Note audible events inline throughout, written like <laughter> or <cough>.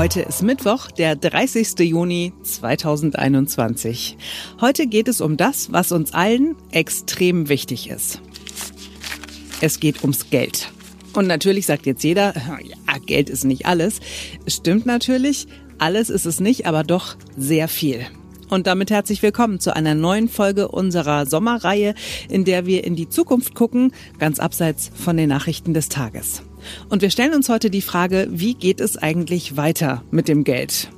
Heute ist Mittwoch, der 30. Juni 2021. Heute geht es um das, was uns allen extrem wichtig ist. Es geht ums Geld. Und natürlich sagt jetzt jeder, <laughs> ja, Geld ist nicht alles. Stimmt natürlich, alles ist es nicht, aber doch sehr viel. Und damit herzlich willkommen zu einer neuen Folge unserer Sommerreihe, in der wir in die Zukunft gucken, ganz abseits von den Nachrichten des Tages. Und wir stellen uns heute die Frage, wie geht es eigentlich weiter mit dem Geld?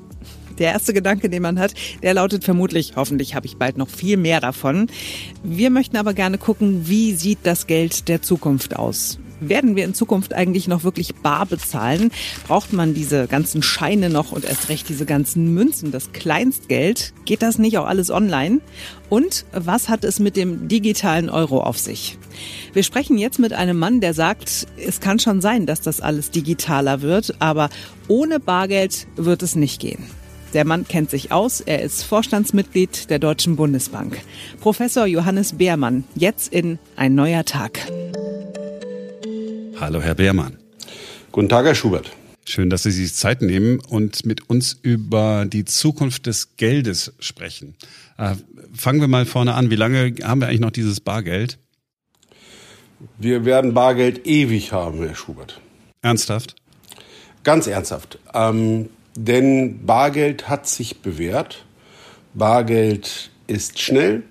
Der erste Gedanke, den man hat, der lautet vermutlich, hoffentlich habe ich bald noch viel mehr davon. Wir möchten aber gerne gucken, wie sieht das Geld der Zukunft aus? Werden wir in Zukunft eigentlich noch wirklich bar bezahlen? Braucht man diese ganzen Scheine noch und erst recht diese ganzen Münzen, das Kleinstgeld? Geht das nicht auch alles online? Und was hat es mit dem digitalen Euro auf sich? Wir sprechen jetzt mit einem Mann, der sagt, es kann schon sein, dass das alles digitaler wird, aber ohne Bargeld wird es nicht gehen. Der Mann kennt sich aus, er ist Vorstandsmitglied der Deutschen Bundesbank. Professor Johannes Beermann, jetzt in Ein neuer Tag. Hallo, Herr Beermann. Guten Tag, Herr Schubert. Schön, dass Sie sich Zeit nehmen und mit uns über die Zukunft des Geldes sprechen. Äh, fangen wir mal vorne an. Wie lange haben wir eigentlich noch dieses Bargeld? Wir werden Bargeld ewig haben, Herr Schubert. Ernsthaft? Ganz ernsthaft. Ähm, denn Bargeld hat sich bewährt. Bargeld ist schnell,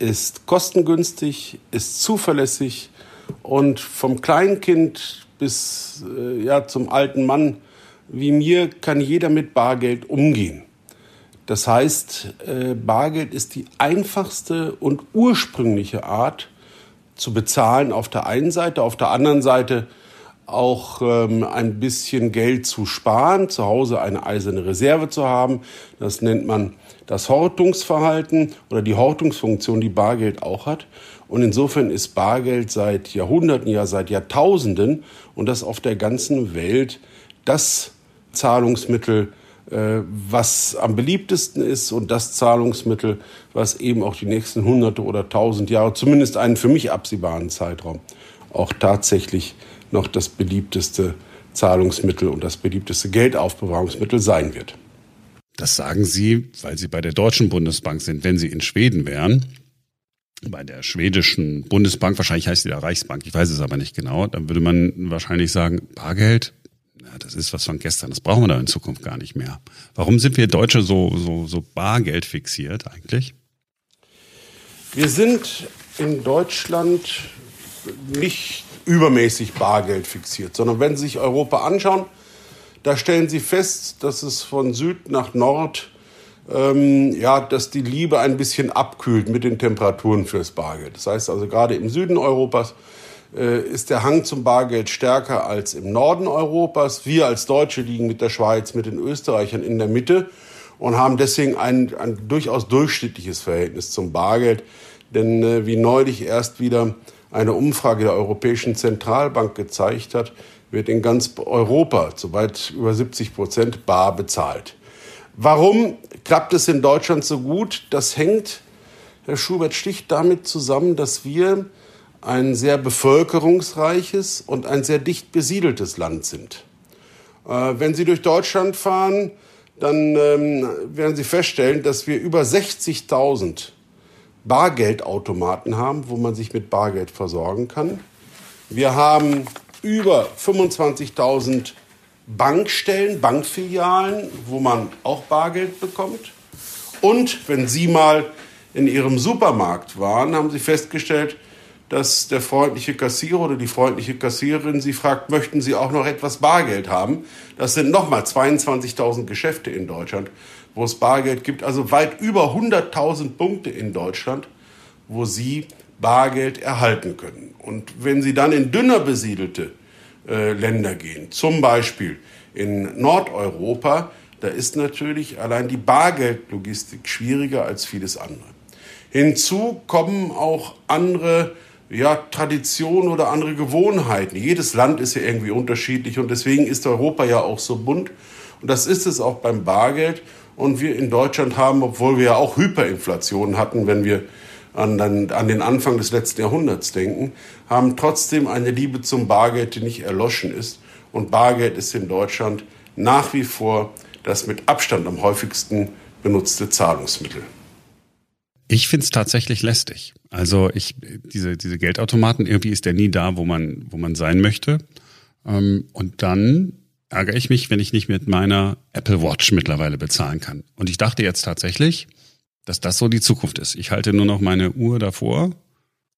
ist kostengünstig, ist zuverlässig und vom Kleinkind bis äh, ja, zum alten Mann wie mir kann jeder mit Bargeld umgehen. Das heißt, äh, Bargeld ist die einfachste und ursprüngliche Art zu bezahlen auf der einen Seite, auf der anderen Seite auch ähm, ein bisschen Geld zu sparen, zu Hause eine eiserne Reserve zu haben. Das nennt man das Hortungsverhalten oder die Hortungsfunktion, die Bargeld auch hat. Und insofern ist Bargeld seit Jahrhunderten, ja seit Jahrtausenden und das auf der ganzen Welt das Zahlungsmittel, äh, was am beliebtesten ist und das Zahlungsmittel, was eben auch die nächsten Hunderte oder tausend Jahre, zumindest einen für mich absehbaren Zeitraum, auch tatsächlich noch das beliebteste Zahlungsmittel und das beliebteste Geldaufbewahrungsmittel sein wird. Das sagen Sie, weil Sie bei der Deutschen Bundesbank sind. Wenn Sie in Schweden wären, bei der schwedischen Bundesbank, wahrscheinlich heißt die da Reichsbank, ich weiß es aber nicht genau, dann würde man wahrscheinlich sagen, Bargeld, ja, das ist was von gestern, das brauchen wir da in Zukunft gar nicht mehr. Warum sind wir Deutsche so, so, so Bargeld fixiert eigentlich? Wir sind in Deutschland nicht übermäßig Bargeld fixiert, sondern wenn Sie sich Europa anschauen, da stellen Sie fest, dass es von Süd nach Nord ähm, ja, dass die Liebe ein bisschen abkühlt mit den Temperaturen fürs Bargeld. Das heißt also, gerade im Süden Europas äh, ist der Hang zum Bargeld stärker als im Norden Europas. Wir als Deutsche liegen mit der Schweiz, mit den Österreichern in der Mitte und haben deswegen ein, ein durchaus durchschnittliches Verhältnis zum Bargeld. Denn äh, wie neulich erst wieder eine Umfrage der Europäischen Zentralbank gezeigt hat, wird in ganz Europa zu weit über 70 Prozent bar bezahlt. Warum klappt es in Deutschland so gut? Das hängt, Herr Schubert Stich, damit zusammen, dass wir ein sehr bevölkerungsreiches und ein sehr dicht besiedeltes Land sind. Äh, wenn Sie durch Deutschland fahren, dann ähm, werden Sie feststellen, dass wir über 60.000 Bargeldautomaten haben, wo man sich mit Bargeld versorgen kann. Wir haben über 25.000 Bankstellen, Bankfilialen, wo man auch Bargeld bekommt. Und wenn Sie mal in Ihrem Supermarkt waren, haben Sie festgestellt, dass der freundliche Kassierer oder die freundliche Kassiererin Sie fragt, möchten Sie auch noch etwas Bargeld haben? Das sind nochmal 22.000 Geschäfte in Deutschland, wo es Bargeld gibt. Also weit über 100.000 Punkte in Deutschland, wo Sie Bargeld erhalten können. Und wenn Sie dann in dünner besiedelte äh, Länder gehen. Zum Beispiel in Nordeuropa, da ist natürlich allein die Bargeldlogistik schwieriger als vieles andere. Hinzu kommen auch andere ja, Traditionen oder andere Gewohnheiten. Jedes Land ist ja irgendwie unterschiedlich und deswegen ist Europa ja auch so bunt. Und das ist es auch beim Bargeld. Und wir in Deutschland haben, obwohl wir ja auch Hyperinflation hatten, wenn wir an den, an den Anfang des letzten Jahrhunderts denken, haben trotzdem eine Liebe zum Bargeld, die nicht erloschen ist. Und Bargeld ist in Deutschland nach wie vor das mit Abstand am häufigsten benutzte Zahlungsmittel. Ich finde es tatsächlich lästig. Also ich, diese, diese Geldautomaten, irgendwie ist der nie da, wo man, wo man sein möchte. Ähm, und dann ärgere ich mich, wenn ich nicht mit meiner Apple Watch mittlerweile bezahlen kann. Und ich dachte jetzt tatsächlich, dass das so die Zukunft ist. Ich halte nur noch meine Uhr davor.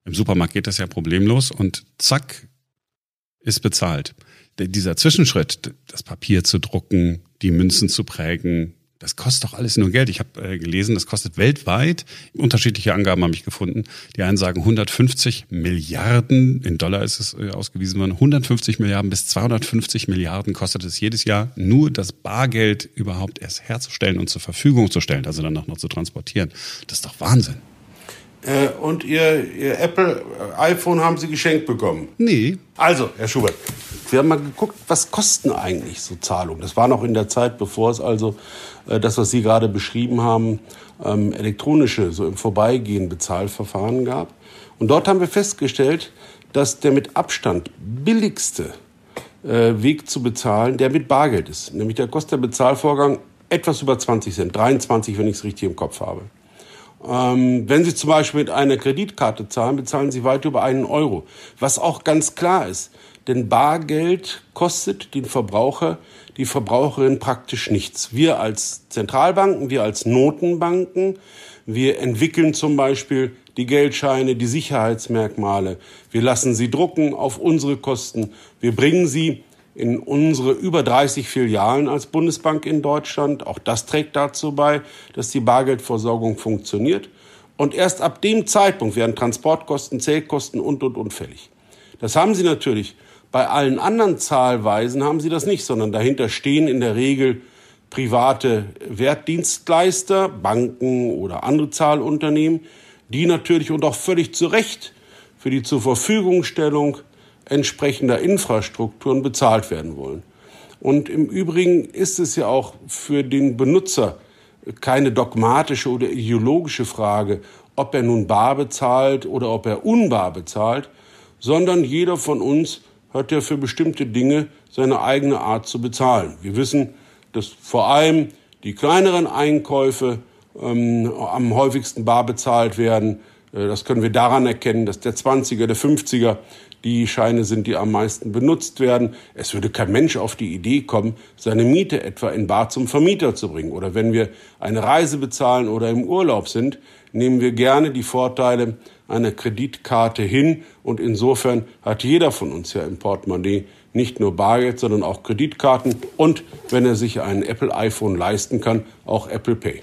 Im Supermarkt geht das ja problemlos und zack, ist bezahlt. Dieser Zwischenschritt, das Papier zu drucken, die Münzen zu prägen, das kostet doch alles nur Geld. Ich habe äh, gelesen, das kostet weltweit, unterschiedliche Angaben habe ich gefunden. Die einen sagen 150 Milliarden, in Dollar ist es äh, ausgewiesen worden, 150 Milliarden bis 250 Milliarden kostet es jedes Jahr, nur das Bargeld überhaupt erst herzustellen und zur Verfügung zu stellen, also dann auch noch zu transportieren. Das ist doch Wahnsinn. Äh, und ihr, ihr Apple äh, iPhone haben Sie geschenkt bekommen? Nee. Also, Herr Schubert, wir haben mal geguckt, was kosten eigentlich so Zahlungen? Das war noch in der Zeit, bevor es also äh, das, was Sie gerade beschrieben haben, ähm, elektronische, so im Vorbeigehen Bezahlverfahren gab. Und dort haben wir festgestellt, dass der mit Abstand billigste äh, Weg zu bezahlen, der mit Bargeld ist. Nämlich der kostet der Bezahlvorgang etwas über 20 Cent, 23, wenn ich es richtig im Kopf habe. Ähm, wenn Sie zum Beispiel mit einer Kreditkarte zahlen, bezahlen Sie weit über einen Euro. Was auch ganz klar ist, denn Bargeld kostet den Verbraucher, die Verbraucherin praktisch nichts. Wir als Zentralbanken, wir als Notenbanken, wir entwickeln zum Beispiel die Geldscheine, die Sicherheitsmerkmale. Wir lassen sie drucken auf unsere Kosten. Wir bringen sie in unsere über 30 Filialen als Bundesbank in Deutschland. Auch das trägt dazu bei, dass die Bargeldversorgung funktioniert. Und erst ab dem Zeitpunkt werden Transportkosten, Zählkosten und, und, und fällig. Das haben Sie natürlich. Bei allen anderen Zahlweisen haben Sie das nicht, sondern dahinter stehen in der Regel private Wertdienstleister, Banken oder andere Zahlunternehmen, die natürlich und auch völlig zu Recht für die zur Verfügungstellung entsprechender Infrastrukturen bezahlt werden wollen. Und im Übrigen ist es ja auch für den Benutzer keine dogmatische oder ideologische Frage, ob er nun bar bezahlt oder ob er unbar bezahlt, sondern jeder von uns hat ja für bestimmte Dinge seine eigene Art zu bezahlen. Wir wissen, dass vor allem die kleineren Einkäufe ähm, am häufigsten bar bezahlt werden. Äh, das können wir daran erkennen, dass der 20er, der 50er die Scheine sind, die am meisten benutzt werden. Es würde kein Mensch auf die Idee kommen, seine Miete etwa in Bar zum Vermieter zu bringen. Oder wenn wir eine Reise bezahlen oder im Urlaub sind, nehmen wir gerne die Vorteile einer Kreditkarte hin. Und insofern hat jeder von uns ja im Portemonnaie nicht nur Bargeld, sondern auch Kreditkarten und, wenn er sich ein Apple iPhone leisten kann, auch Apple Pay.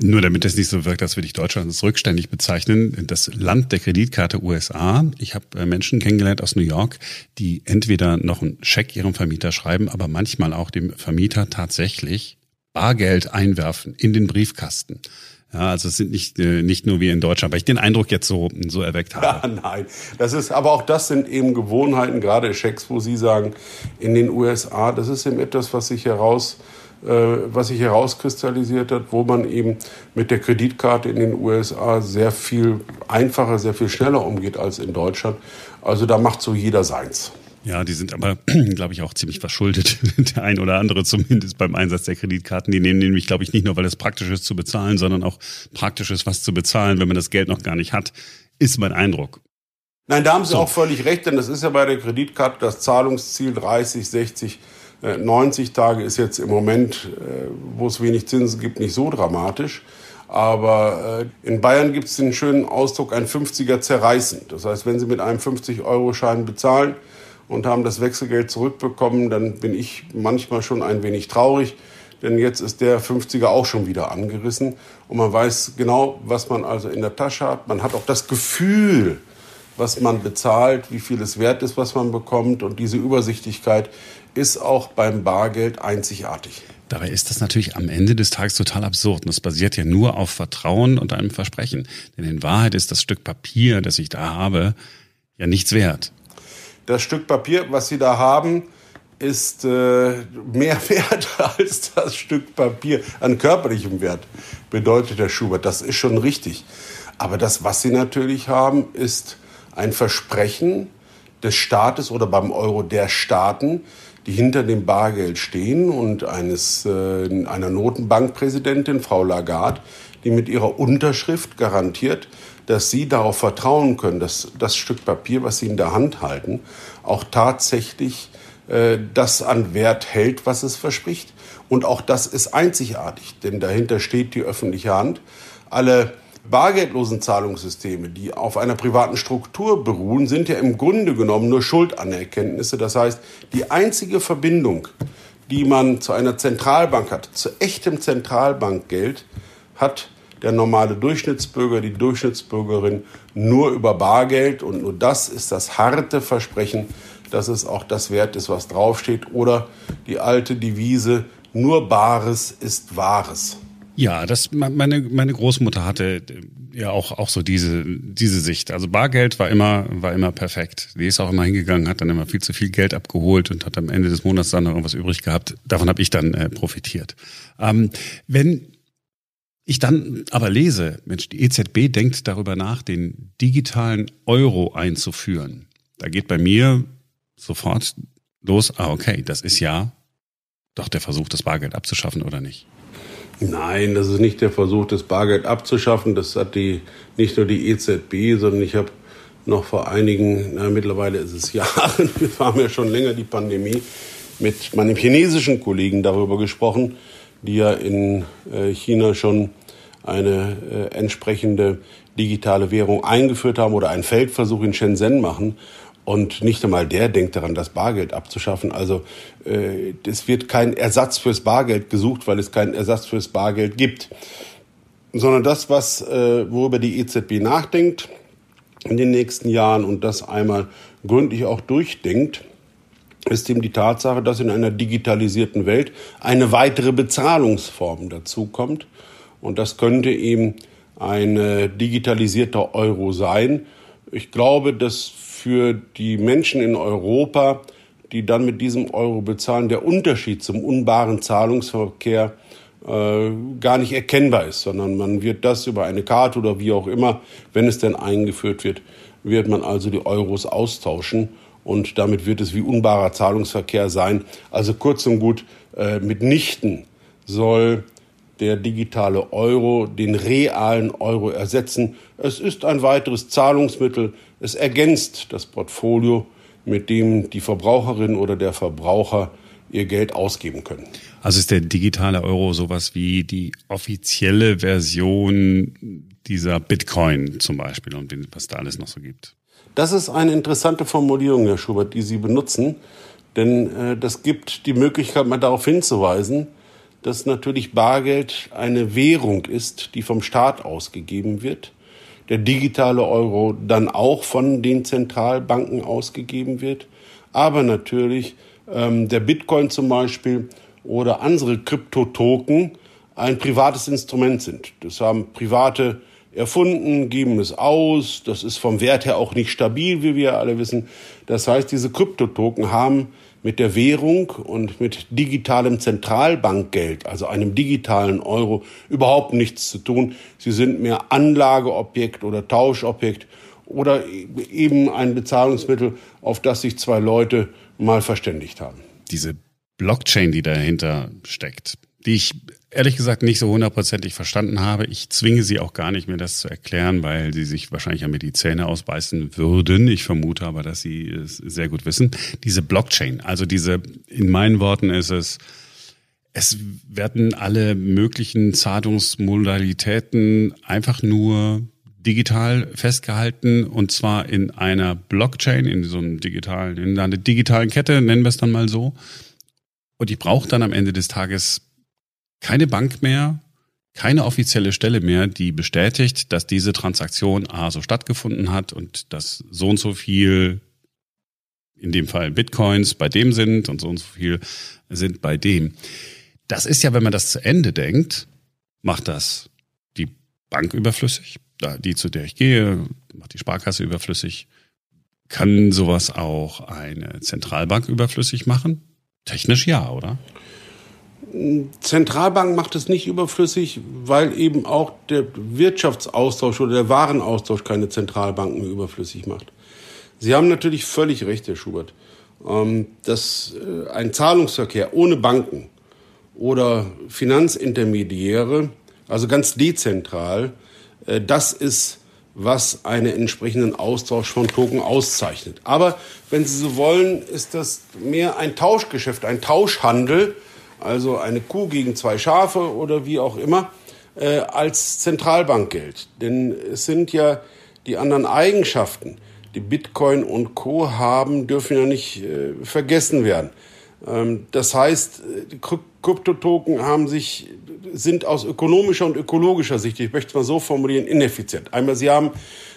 Nur damit es nicht so wirkt, als würde ich Deutschland als rückständig bezeichnen. Das Land der Kreditkarte USA. Ich habe äh, Menschen kennengelernt aus New York, die entweder noch einen Scheck ihrem Vermieter schreiben, aber manchmal auch dem Vermieter tatsächlich Bargeld einwerfen in den Briefkasten. Ja, also es sind nicht, äh, nicht nur wie in Deutschland, weil ich den Eindruck jetzt so, so erweckt habe. Ja, <laughs> nein, das ist, aber auch das sind eben Gewohnheiten, gerade Schecks, wo Sie sagen, in den USA, das ist eben etwas, was sich heraus was sich herauskristallisiert hat, wo man eben mit der Kreditkarte in den USA sehr viel einfacher, sehr viel schneller umgeht als in Deutschland. Also da macht so jeder seins. Ja, die sind aber, <clears throat> glaube ich, auch ziemlich verschuldet. <laughs> Der ein oder andere zumindest beim Einsatz der Kreditkarten. Die nehmen nämlich, glaube ich, nicht nur, weil es praktisch ist zu bezahlen, sondern auch praktisch ist, was zu bezahlen, wenn man das Geld noch gar nicht hat, ist mein Eindruck. Nein, da haben Sie so. auch völlig recht, denn das ist ja bei der Kreditkarte das Zahlungsziel 30, 60 90 Tage ist jetzt im Moment, äh, wo es wenig Zinsen gibt, nicht so dramatisch. Aber äh, in Bayern gibt es den schönen Ausdruck, ein 50er zerreißen. Das heißt, wenn Sie mit einem 50-Euro-Schein bezahlen und haben das Wechselgeld zurückbekommen, dann bin ich manchmal schon ein wenig traurig, denn jetzt ist der 50er auch schon wieder angerissen und man weiß genau, was man also in der Tasche hat. Man hat auch das Gefühl, was man bezahlt, wie viel es wert ist, was man bekommt und diese Übersichtlichkeit ist auch beim Bargeld einzigartig. Dabei ist das natürlich am Ende des Tages total absurd. Und das basiert ja nur auf Vertrauen und einem Versprechen. Denn in Wahrheit ist das Stück Papier, das ich da habe, ja nichts wert. Das Stück Papier, was Sie da haben, ist äh, mehr <laughs> wert als das Stück Papier an körperlichem Wert, bedeutet der Schubert. Das ist schon richtig. Aber das, was Sie natürlich haben, ist ein Versprechen, des Staates oder beim Euro der Staaten, die hinter dem Bargeld stehen und eines, äh, einer Notenbankpräsidentin, Frau Lagarde, die mit ihrer Unterschrift garantiert, dass Sie darauf vertrauen können, dass das Stück Papier, was Sie in der Hand halten, auch tatsächlich äh, das an Wert hält, was es verspricht. Und auch das ist einzigartig, denn dahinter steht die öffentliche Hand. Alle bargeldlosen Zahlungssysteme, die auf einer privaten Struktur beruhen, sind ja im Grunde genommen nur Schuldanerkenntnisse. Das heißt, die einzige Verbindung, die man zu einer Zentralbank hat, zu echtem Zentralbankgeld, hat der normale Durchschnittsbürger, die Durchschnittsbürgerin nur über Bargeld. Und nur das ist das harte Versprechen, dass es auch das wert ist, was draufsteht. Oder die alte Devise, nur Bares ist Wahres. Ja, das meine meine Großmutter hatte ja auch auch so diese diese Sicht. Also Bargeld war immer war immer perfekt. Die ist auch immer hingegangen, hat dann immer viel zu viel Geld abgeholt und hat am Ende des Monats dann noch irgendwas übrig gehabt. Davon habe ich dann äh, profitiert. Ähm, wenn ich dann aber lese, Mensch, die EZB denkt darüber nach, den digitalen Euro einzuführen. Da geht bei mir sofort los, ah, okay, das ist ja doch der Versuch, das Bargeld abzuschaffen, oder nicht? Nein, das ist nicht der Versuch, das Bargeld abzuschaffen. Das hat die nicht nur die EZB, sondern ich habe noch vor einigen, na, mittlerweile ist es <laughs> Jahren, wir haben ja schon länger die Pandemie, mit meinem chinesischen Kollegen darüber gesprochen, die ja in äh, China schon eine äh, entsprechende digitale Währung eingeführt haben oder einen Feldversuch in Shenzhen machen. Und nicht einmal der denkt daran, das Bargeld abzuschaffen. Also äh, es wird kein Ersatz fürs Bargeld gesucht, weil es keinen Ersatz fürs Bargeld gibt. Sondern das, was, äh, worüber die EZB nachdenkt in den nächsten Jahren und das einmal gründlich auch durchdenkt, ist eben die Tatsache, dass in einer digitalisierten Welt eine weitere Bezahlungsform dazukommt. Und das könnte eben ein digitalisierter Euro sein. Ich glaube, dass für die Menschen in Europa, die dann mit diesem Euro bezahlen, der Unterschied zum unbaren Zahlungsverkehr äh, gar nicht erkennbar ist, sondern man wird das über eine Karte oder wie auch immer, wenn es denn eingeführt wird, wird man also die Euros austauschen und damit wird es wie unbarer Zahlungsverkehr sein. Also kurz und gut, äh, mitnichten soll der digitale Euro den realen Euro ersetzen. Es ist ein weiteres Zahlungsmittel. Es ergänzt das Portfolio, mit dem die Verbraucherin oder der Verbraucher ihr Geld ausgeben können. Also ist der digitale Euro sowas wie die offizielle Version dieser Bitcoin zum Beispiel und was da alles noch so gibt? Das ist eine interessante Formulierung, Herr Schubert, die Sie benutzen, denn äh, das gibt die Möglichkeit, mal darauf hinzuweisen, dass natürlich Bargeld eine Währung ist, die vom Staat ausgegeben wird. Der digitale Euro dann auch von den Zentralbanken ausgegeben wird. Aber natürlich ähm, der Bitcoin zum Beispiel oder andere Kryptotoken ein privates Instrument sind. Das haben Private erfunden, geben es aus. Das ist vom Wert her auch nicht stabil, wie wir alle wissen. Das heißt, diese Kryptotoken haben mit der Währung und mit digitalem Zentralbankgeld, also einem digitalen Euro, überhaupt nichts zu tun. Sie sind mehr Anlageobjekt oder Tauschobjekt oder eben ein Bezahlungsmittel, auf das sich zwei Leute mal verständigt haben. Diese Blockchain, die dahinter steckt, die ich ehrlich gesagt nicht so hundertprozentig verstanden habe. Ich zwinge sie auch gar nicht, mir das zu erklären, weil sie sich wahrscheinlich an mir die Zähne ausbeißen würden. Ich vermute aber, dass sie es sehr gut wissen. Diese Blockchain, also diese, in meinen Worten ist es, es werden alle möglichen Zahlungsmodalitäten einfach nur digital festgehalten und zwar in einer Blockchain, in so einem digitalen, in einer digitalen Kette, nennen wir es dann mal so. Und ich brauche dann am Ende des Tages keine Bank mehr, keine offizielle Stelle mehr, die bestätigt, dass diese Transaktion A so stattgefunden hat und dass so und so viel, in dem Fall Bitcoins, bei dem sind und so und so viel sind bei dem. Das ist ja, wenn man das zu Ende denkt, macht das die Bank überflüssig, die zu der ich gehe, macht die Sparkasse überflüssig. Kann sowas auch eine Zentralbank überflüssig machen? Technisch ja, oder? Zentralbank macht es nicht überflüssig, weil eben auch der Wirtschaftsaustausch oder der Warenaustausch keine Zentralbanken überflüssig macht. Sie haben natürlich völlig recht, Herr Schubert, ähm, dass äh, ein Zahlungsverkehr ohne Banken oder Finanzintermediäre, also ganz dezentral, äh, das ist, was einen entsprechenden Austausch von Token auszeichnet. Aber wenn Sie so wollen, ist das mehr ein Tauschgeschäft, ein Tauschhandel, also eine Kuh gegen zwei Schafe oder wie auch immer, äh, als Zentralbankgeld. Denn es sind ja die anderen Eigenschaften, die Bitcoin und Co. haben, dürfen ja nicht äh, vergessen werden. Ähm, das heißt, die Kryptotoken haben sich, sind aus ökonomischer und ökologischer Sicht, ich möchte es mal so formulieren, ineffizient. Einmal, sie haben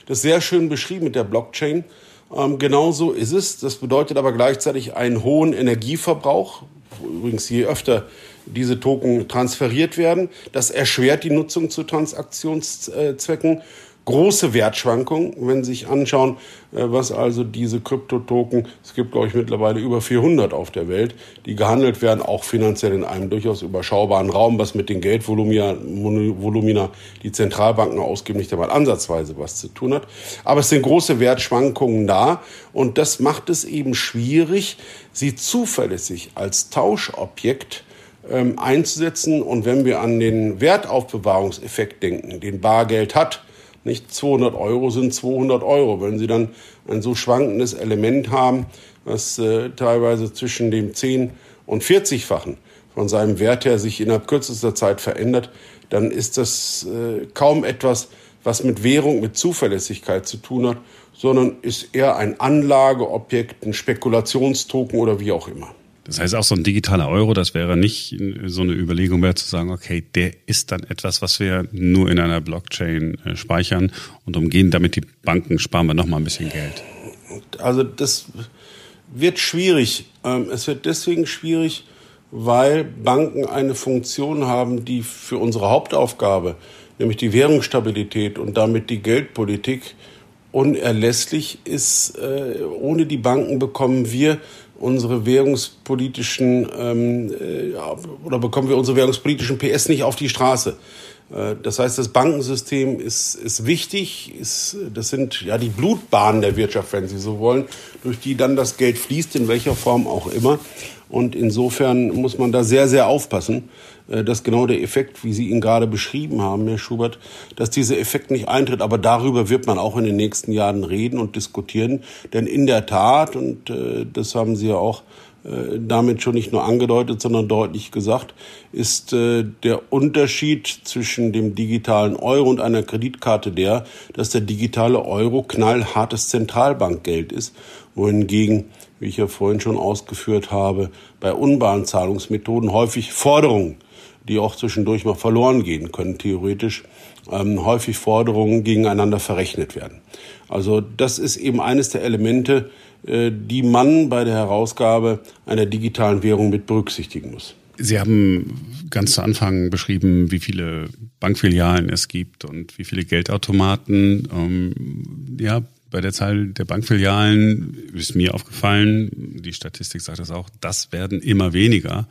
das sehr schön beschrieben mit der Blockchain. Ähm, genauso ist es. Das bedeutet aber gleichzeitig einen hohen Energieverbrauch. Übrigens, je öfter diese Token transferiert werden, das erschwert die Nutzung zu Transaktionszwecken große Wertschwankungen, wenn Sie sich anschauen, äh, was also diese Kryptotoken, es gibt glaube ich mittlerweile über 400 auf der Welt, die gehandelt werden, auch finanziell in einem durchaus überschaubaren Raum, was mit den Geldvolumina, die Zentralbanken ausgeben, nicht einmal ansatzweise was zu tun hat. Aber es sind große Wertschwankungen da und das macht es eben schwierig, sie zuverlässig als Tauschobjekt ähm, einzusetzen. Und wenn wir an den Wertaufbewahrungseffekt denken, den Bargeld hat, nicht 200 Euro sind 200 Euro. Wenn Sie dann ein so schwankendes Element haben, was äh, teilweise zwischen dem 10 und 40-fachen von seinem Wert her sich innerhalb kürzester Zeit verändert, dann ist das äh, kaum etwas, was mit Währung, mit Zuverlässigkeit zu tun hat, sondern ist eher ein Anlageobjekt, ein Spekulationstoken oder wie auch immer. Das heißt auch so ein digitaler Euro, das wäre nicht so eine Überlegung mehr zu sagen, okay, der ist dann etwas, was wir nur in einer Blockchain äh, speichern und umgehen, damit die Banken sparen wir noch mal ein bisschen Geld. Also das wird schwierig. Ähm, es wird deswegen schwierig, weil Banken eine Funktion haben, die für unsere Hauptaufgabe, nämlich die Währungsstabilität und damit die Geldpolitik, unerlässlich ist. Äh, ohne die Banken bekommen wir unsere währungspolitischen ähm, äh, oder bekommen wir unsere währungspolitischen PS nicht auf die Straße. Äh, das heißt, das Bankensystem ist, ist wichtig, ist, das sind ja die Blutbahnen der Wirtschaft, wenn Sie so wollen, durch die dann das Geld fließt, in welcher Form auch immer. Und insofern muss man da sehr, sehr aufpassen, äh, dass genau der Effekt, wie Sie ihn gerade beschrieben haben, Herr Schubert, dass dieser Effekt nicht eintritt. Aber darüber wird man auch in den nächsten Jahren reden und diskutieren. Denn in der Tat, und äh, das haben Sie ja auch damit schon nicht nur angedeutet, sondern deutlich gesagt, ist der Unterschied zwischen dem digitalen Euro und einer Kreditkarte der, dass der digitale Euro knallhartes Zentralbankgeld ist, wohingegen, wie ich ja vorhin schon ausgeführt habe, bei unbaren Zahlungsmethoden häufig Forderungen die auch zwischendurch mal verloren gehen können, theoretisch, ähm, häufig Forderungen gegeneinander verrechnet werden. Also das ist eben eines der Elemente, äh, die man bei der Herausgabe einer digitalen Währung mit berücksichtigen muss. Sie haben ganz zu Anfang beschrieben, wie viele Bankfilialen es gibt und wie viele Geldautomaten. Ähm, ja, bei der Zahl der Bankfilialen ist mir aufgefallen, die Statistik sagt das auch, das werden immer weniger.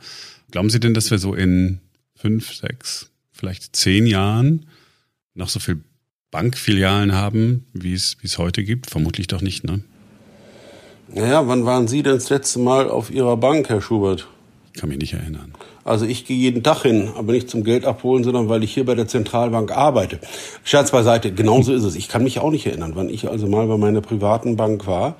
Glauben Sie denn, dass wir so in fünf, sechs, vielleicht zehn Jahren noch so viel Bankfilialen haben, wie es, wie es heute gibt? Vermutlich doch nicht, ne? Naja, wann waren Sie denn das letzte Mal auf Ihrer Bank, Herr Schubert? Ich kann mich nicht erinnern. Also ich gehe jeden Tag hin, aber nicht zum Geld abholen, sondern weil ich hier bei der Zentralbank arbeite. Scherz beiseite, genauso ist es. Ich kann mich auch nicht erinnern, wann ich also mal bei meiner privaten Bank war.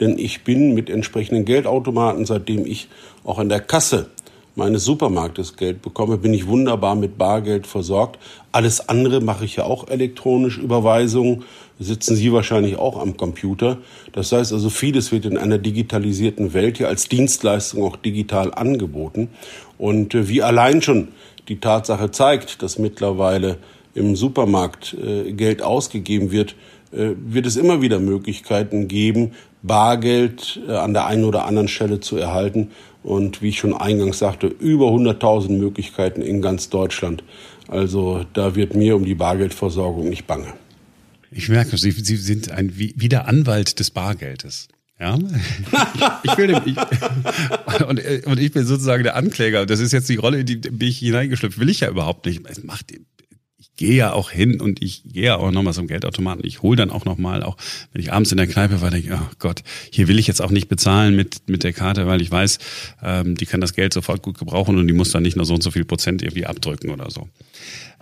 Denn ich bin mit entsprechenden Geldautomaten, seitdem ich auch an der Kasse meines Supermarktes Geld bekomme, bin ich wunderbar mit Bargeld versorgt. Alles andere mache ich ja auch elektronisch, Überweisungen, sitzen Sie wahrscheinlich auch am Computer. Das heißt also, vieles wird in einer digitalisierten Welt ja als Dienstleistung auch digital angeboten. Und äh, wie allein schon die Tatsache zeigt, dass mittlerweile im Supermarkt äh, Geld ausgegeben wird, wird es immer wieder Möglichkeiten geben, Bargeld an der einen oder anderen Stelle zu erhalten. Und wie ich schon eingangs sagte, über 100.000 Möglichkeiten in ganz Deutschland. Also da wird mir um die Bargeldversorgung nicht bange. Ich merke, Sie, Sie sind ein wie der Anwalt des Bargeldes. Ja, <laughs> ich, will dem, ich, <laughs> und, und ich bin sozusagen der Ankläger. Das ist jetzt die Rolle, in die bin ich hineingeschlüpft. Will ich ja überhaupt nicht. Es macht, gehe ja auch hin und ich gehe ja auch nochmal zum Geldautomaten. Ich hole dann auch nochmal, auch wenn ich abends in der Kneipe war, denke ich, oh Gott, hier will ich jetzt auch nicht bezahlen mit, mit der Karte, weil ich weiß, ähm, die kann das Geld sofort gut gebrauchen und die muss dann nicht nur so und so viel Prozent irgendwie abdrücken oder so.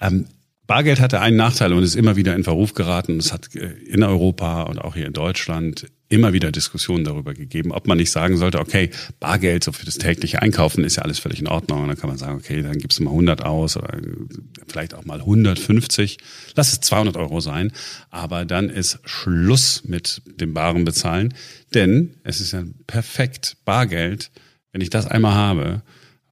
Ähm, Bargeld hatte einen Nachteil und ist immer wieder in Verruf geraten. Es hat äh, in Europa und auch hier in Deutschland immer wieder Diskussionen darüber gegeben, ob man nicht sagen sollte, okay, Bargeld so für das tägliche Einkaufen ist ja alles völlig in Ordnung. Und dann kann man sagen, okay, dann gibst du mal 100 aus oder vielleicht auch mal 150. Lass es 200 Euro sein. Aber dann ist Schluss mit dem baren Bezahlen. Denn es ist ja perfekt Bargeld. Wenn ich das einmal habe,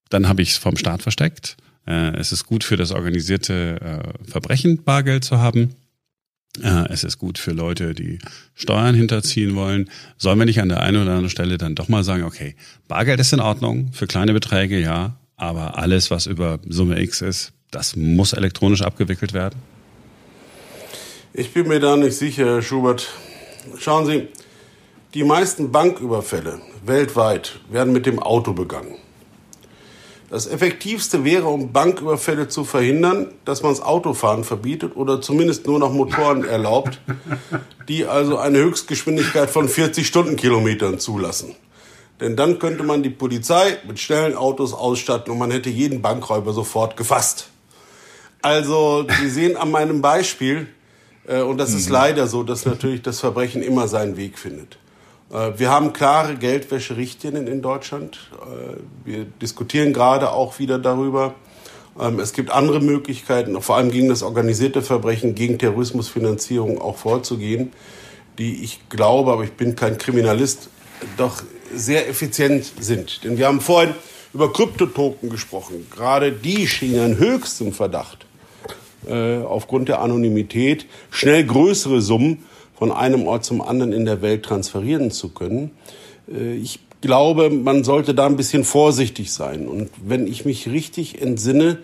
dann habe ich es vom Staat versteckt äh, es ist gut für das organisierte äh, Verbrechen, Bargeld zu haben. Äh, es ist gut für Leute, die Steuern hinterziehen wollen. Sollen wir nicht an der einen oder anderen Stelle dann doch mal sagen, okay, Bargeld ist in Ordnung, für kleine Beträge ja, aber alles, was über Summe X ist, das muss elektronisch abgewickelt werden? Ich bin mir da nicht sicher, Herr Schubert. Schauen Sie, die meisten Banküberfälle weltweit werden mit dem Auto begangen. Das Effektivste wäre, um Banküberfälle zu verhindern, dass man das Autofahren verbietet oder zumindest nur noch Motoren erlaubt, die also eine Höchstgeschwindigkeit von 40 Stundenkilometern zulassen. Denn dann könnte man die Polizei mit schnellen Autos ausstatten und man hätte jeden Bankräuber sofort gefasst. Also, Sie sehen an meinem Beispiel, äh, und das ist mhm. leider so, dass natürlich das Verbrechen immer seinen Weg findet. Äh, wir haben klare Geldwäscherichtlinien in Deutschland. Äh, wir diskutieren gerade auch wieder darüber. Ähm, es gibt andere Möglichkeiten, vor allem gegen das organisierte Verbrechen, gegen Terrorismusfinanzierung auch vorzugehen, die ich glaube, aber ich bin kein Kriminalist, doch sehr effizient sind. Denn wir haben vorhin über Kryptotoken gesprochen. Gerade die schienen höchsten Verdacht äh, aufgrund der Anonymität schnell größere Summen von einem Ort zum anderen in der Welt transferieren zu können. Äh, ich glaube, man sollte da ein bisschen vorsichtig sein. Und wenn ich mich richtig entsinne,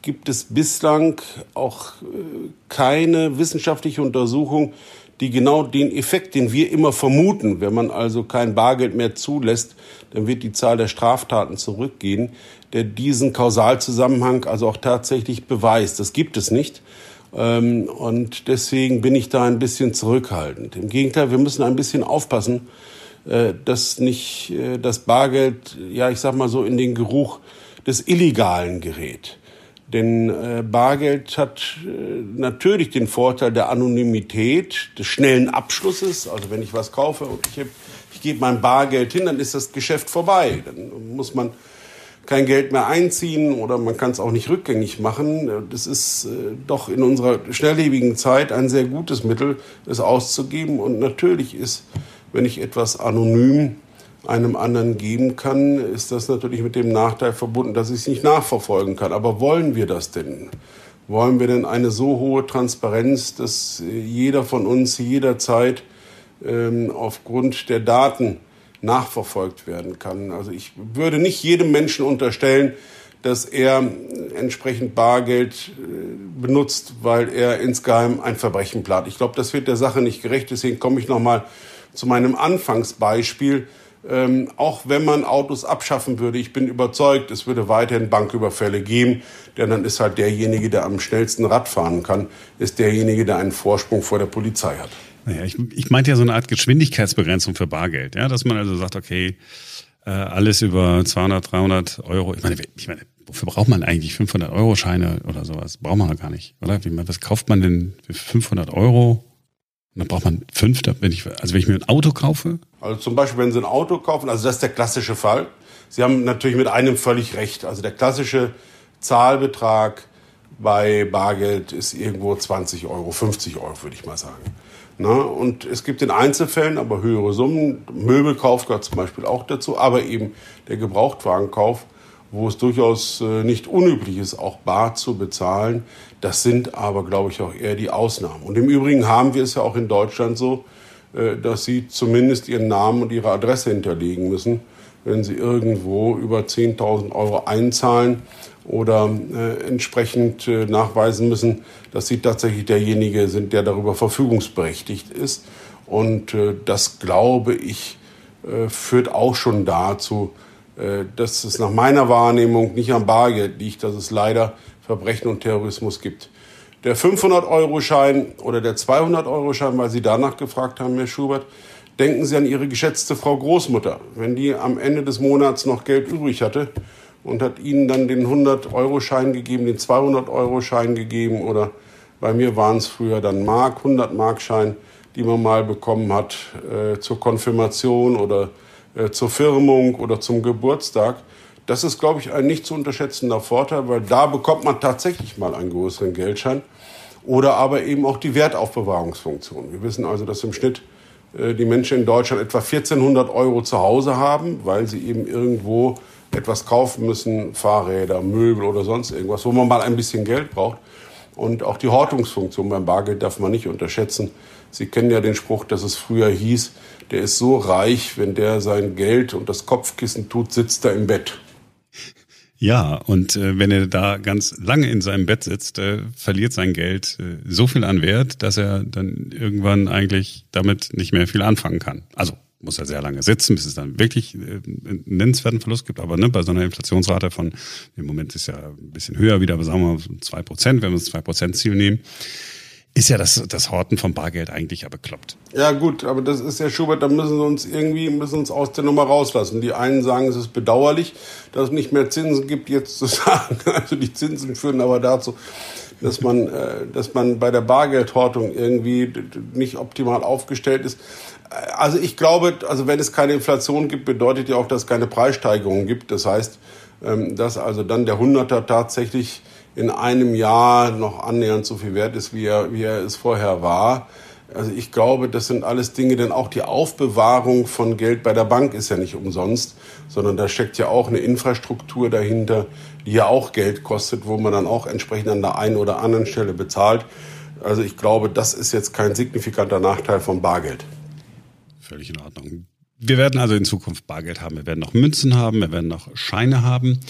gibt es bislang auch äh, keine wissenschaftliche Untersuchung, die genau den Effekt, den wir immer vermuten, wenn man also kein Bargeld mehr zulässt, dann wird die Zahl der Straftaten zurückgehen, der diesen Kausalzusammenhang also auch tatsächlich beweist. Das gibt es nicht. Ähm, und deswegen bin ich da ein bisschen zurückhaltend. Im Gegenteil, wir müssen ein bisschen aufpassen, äh, dass nicht äh, das Bargeld, ja, ich sag mal so, in den Geruch des Illegalen gerät. Denn äh, Bargeld hat natürlich den Vorteil der Anonymität, des schnellen Abschlusses. Also wenn ich was kaufe und ich, ich gebe mein Bargeld hin, dann ist das Geschäft vorbei. Dann muss man kein Geld mehr einziehen oder man kann es auch nicht rückgängig machen. Das ist äh, doch in unserer schnelllebigen Zeit ein sehr gutes Mittel, es auszugeben. Und natürlich ist, wenn ich etwas anonym einem anderen geben kann, ist das natürlich mit dem Nachteil verbunden, dass ich es nicht nachverfolgen kann. Aber wollen wir das denn? Wollen wir denn eine so hohe Transparenz, dass jeder von uns jederzeit ähm, aufgrund der Daten nachverfolgt werden kann. Also ich würde nicht jedem Menschen unterstellen, dass er entsprechend Bargeld äh, benutzt, weil er insgeheim ein Verbrechen plant. Ich glaube, das wird der Sache nicht gerecht. Deswegen komme ich noch mal zu meinem Anfangsbeispiel. Ähm, auch wenn man Autos abschaffen würde, ich bin überzeugt, es würde weiterhin Banküberfälle geben, denn dann ist halt derjenige, der am schnellsten Rad fahren kann, ist derjenige, der einen Vorsprung vor der Polizei hat. Naja, ich, ich meinte ja so eine Art Geschwindigkeitsbegrenzung für Bargeld, ja, dass man also sagt, okay, äh, alles über 200, 300 Euro. Ich meine, ich meine, wofür braucht man eigentlich 500 Euro Scheine oder sowas? Braucht man gar nicht, oder? Wie, was kauft man denn für 500 Euro? Und dann braucht man fünf, wenn ich, also wenn ich mir ein Auto kaufe? Also zum Beispiel, wenn Sie ein Auto kaufen, also das ist der klassische Fall. Sie haben natürlich mit einem völlig recht. Also der klassische Zahlbetrag bei Bargeld ist irgendwo 20 Euro, 50 Euro, würde ich mal sagen. Na, und es gibt in Einzelfällen aber höhere Summen. Möbelkauf gehört zum Beispiel auch dazu, aber eben der Gebrauchtwagenkauf, wo es durchaus äh, nicht unüblich ist, auch bar zu bezahlen. Das sind aber, glaube ich, auch eher die Ausnahmen. Und im Übrigen haben wir es ja auch in Deutschland so, äh, dass Sie zumindest Ihren Namen und Ihre Adresse hinterlegen müssen, wenn Sie irgendwo über 10.000 Euro einzahlen oder äh, entsprechend äh, nachweisen müssen, dass sie tatsächlich derjenige sind, der darüber verfügungsberechtigt ist. Und äh, das, glaube ich, äh, führt auch schon dazu, äh, dass es nach meiner Wahrnehmung nicht am Bargeld liegt, dass es leider Verbrechen und Terrorismus gibt, Der 500-Euro-Schein oder der 200-Euro-Schein, weil Sie danach gefragt haben, Herr Schubert, denken Sie an Ihre geschätzte Frau Großmutter. Wenn die am Ende des Monats noch Geld übrig hatte und hat Ihnen dann den 100-Euro-Schein gegeben, den 200-Euro-Schein gegeben oder bei mir waren es früher dann Mark, 100-Mark-Schein, die man mal bekommen hat äh, zur Konfirmation oder äh, zur Firmung oder zum Geburtstag. Das ist, glaube ich, ein nicht zu unterschätzender Vorteil, weil da bekommt man tatsächlich mal einen größeren Geldschein oder aber eben auch die Wertaufbewahrungsfunktion. Wir wissen also, dass im Schnitt äh, die Menschen in Deutschland etwa 1400 Euro zu Hause haben, weil sie eben irgendwo etwas kaufen müssen, Fahrräder, Möbel oder sonst irgendwas, wo man mal ein bisschen Geld braucht. Und auch die Hortungsfunktion beim Bargeld darf man nicht unterschätzen. Sie kennen ja den Spruch, dass es früher hieß, der ist so reich, wenn der sein Geld und das Kopfkissen tut, sitzt er im Bett. Ja, und äh, wenn er da ganz lange in seinem Bett sitzt, äh, verliert sein Geld äh, so viel an Wert, dass er dann irgendwann eigentlich damit nicht mehr viel anfangen kann. Also muss er sehr lange sitzen, bis es dann wirklich äh, einen nennenswerten Verlust gibt. Aber ne, bei so einer Inflationsrate von, im Moment ist ja ein bisschen höher wieder, aber sagen wir mal zwei Prozent, wenn wir das zwei Prozent Ziel nehmen, ist ja das, das Horten vom Bargeld eigentlich ja bekloppt. Ja gut, aber das ist ja Schubert, da müssen wir uns irgendwie müssen uns aus der Nummer rauslassen. Die einen sagen, es ist bedauerlich, dass es nicht mehr Zinsen gibt, jetzt zu <laughs> sagen. Also die Zinsen führen aber dazu, dass man, äh, dass man bei der Bargeldhortung irgendwie nicht optimal aufgestellt ist. Also ich glaube, also wenn es keine Inflation gibt, bedeutet ja auch, dass es keine Preissteigerungen gibt. Das heißt, ähm, dass also dann der Hunderter tatsächlich in einem Jahr noch annähernd so viel wert ist, wie er, wie er es vorher war. Also ich glaube, das sind alles Dinge, denn auch die Aufbewahrung von Geld bei der Bank ist ja nicht umsonst, sondern da steckt ja auch eine Infrastruktur dahinter, die ja auch Geld kostet, wo man dann auch entsprechend an der einen oder anderen Stelle bezahlt. Also ich glaube, das ist jetzt kein signifikanter Nachteil vom Bargeld. Völlig in Ordnung. Wir werden also in Zukunft Bargeld haben, wir werden noch Münzen haben, wir werden noch Scheine haben.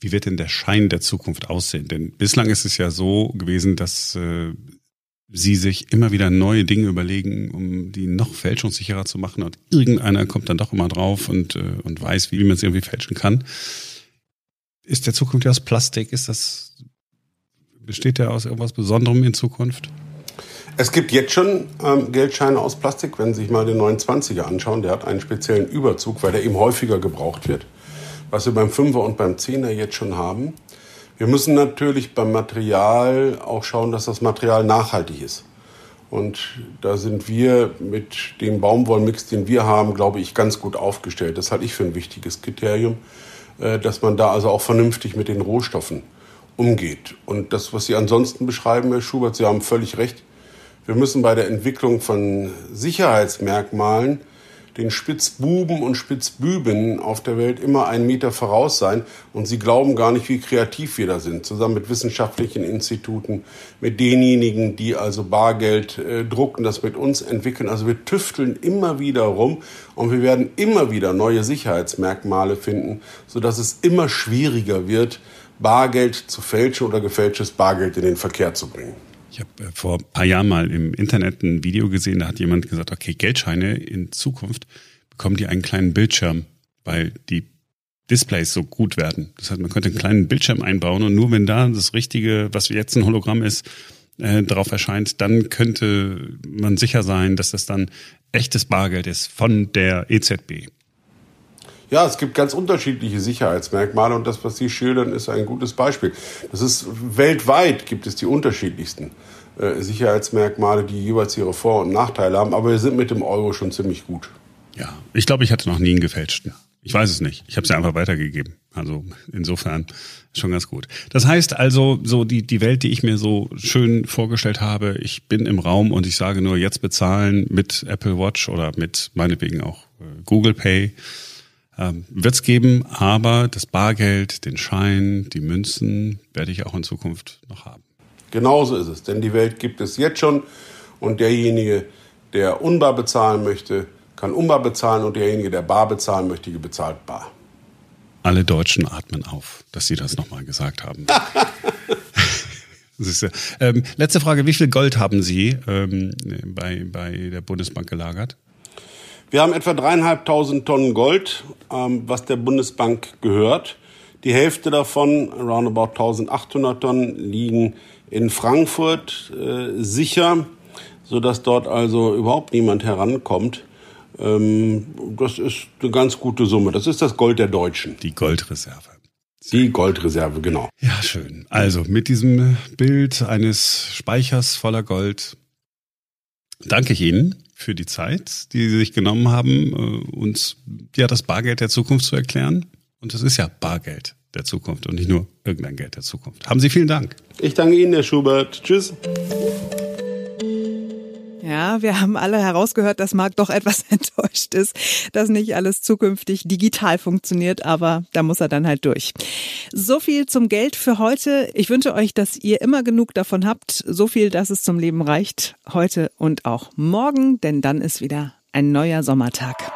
Wie wird denn der Schein der Zukunft aussehen? Denn bislang ist es ja so gewesen, dass äh, sie sich immer wieder neue Dinge überlegen, um die noch fälschungssicherer zu machen. Und irgendeiner kommt dann doch immer drauf und, äh, und weiß, wie man es irgendwie fälschen kann. Ist der Zukunft aus Plastik? Ist das, besteht der aus irgendwas Besonderem in Zukunft? Es gibt jetzt schon ähm, Geldscheine aus Plastik. Wenn Sie sich mal den 29er anschauen, der hat einen speziellen Überzug, weil der eben häufiger gebraucht wird was wir beim Fünfer und beim Zehner jetzt schon haben. Wir müssen natürlich beim Material auch schauen, dass das Material nachhaltig ist. Und da sind wir mit dem Baumwollmix, den wir haben, glaube ich, ganz gut aufgestellt. Das halte ich für ein wichtiges Kriterium, dass man da also auch vernünftig mit den Rohstoffen umgeht. Und das, was Sie ansonsten beschreiben, Herr Schubert, Sie haben völlig recht. Wir müssen bei der Entwicklung von Sicherheitsmerkmalen den Spitzbuben und Spitzbüben auf der Welt immer einen Meter voraus sein. Und sie glauben gar nicht, wie kreativ wir da sind, zusammen mit wissenschaftlichen Instituten, mit denjenigen, die also Bargeld äh, drucken, das mit uns entwickeln. Also wir tüfteln immer wieder rum und wir werden immer wieder neue Sicherheitsmerkmale finden, sodass es immer schwieriger wird, Bargeld zu fälschen oder gefälschtes Bargeld in den Verkehr zu bringen. Ich habe äh, vor ein paar Jahren mal im Internet ein Video gesehen, da hat jemand gesagt, okay, Geldscheine in Zukunft bekommen die einen kleinen Bildschirm, weil die Displays so gut werden. Das heißt, man könnte einen kleinen Bildschirm einbauen und nur wenn da das Richtige, was jetzt ein Hologramm ist, äh, drauf erscheint, dann könnte man sicher sein, dass das dann echtes Bargeld ist von der EZB. Ja, es gibt ganz unterschiedliche Sicherheitsmerkmale und das, was Sie schildern, ist ein gutes Beispiel. Das ist weltweit gibt es die unterschiedlichsten äh, Sicherheitsmerkmale, die jeweils ihre Vor- und Nachteile haben, aber wir sind mit dem Euro schon ziemlich gut. Ja, ich glaube, ich hatte noch nie einen gefälschten. Ich weiß es nicht. Ich habe es ja einfach weitergegeben. Also insofern schon ganz gut. Das heißt also, so die, die Welt, die ich mir so schön vorgestellt habe, ich bin im Raum und ich sage nur jetzt bezahlen mit Apple Watch oder mit meinetwegen auch äh, Google Pay ähm, wird es geben, aber das Bargeld, den Schein, die Münzen werde ich auch in Zukunft noch haben. Genauso ist es, denn die Welt gibt es jetzt schon und derjenige, der unbar bezahlen möchte, kann unbar bezahlen und derjenige, der bar bezahlen möchte, bezahlt bar. Alle Deutschen atmen auf, dass Sie das nochmal gesagt haben. <laughs> ähm, letzte Frage, wie viel Gold haben Sie ähm, bei, bei der Bundesbank gelagert? Wir haben etwa dreieinhalbtausend Tonnen Gold, ähm, was der Bundesbank gehört. Die Hälfte davon, around about 1800 Tonnen, liegen in Frankfurt äh, sicher, sodass dort also überhaupt niemand herankommt. Ähm, das ist eine ganz gute Summe. Das ist das Gold der Deutschen. Die Goldreserve. Die Goldreserve, genau. Ja, schön. Also mit diesem Bild eines Speichers voller Gold danke ich Ihnen für die Zeit, die Sie sich genommen haben, äh, uns ja das Bargeld der Zukunft zu erklären. Und es ist ja Bargeld der Zukunft und nicht nur irgendein Geld der Zukunft. Haben Sie vielen Dank. Ich danke Ihnen, Herr Schubert. Tschüss. Ja, wir haben alle herausgehört, dass Marc doch etwas <laughs> enttäuscht ist, dass nicht alles zukünftig digital funktioniert, aber da muss er dann halt durch. So viel zum Geld für heute. Ich wünsche euch, dass ihr immer genug davon habt, so viel, dass es zum Leben reicht, heute und auch morgen, denn dann ist wieder ein neuer Sommertag.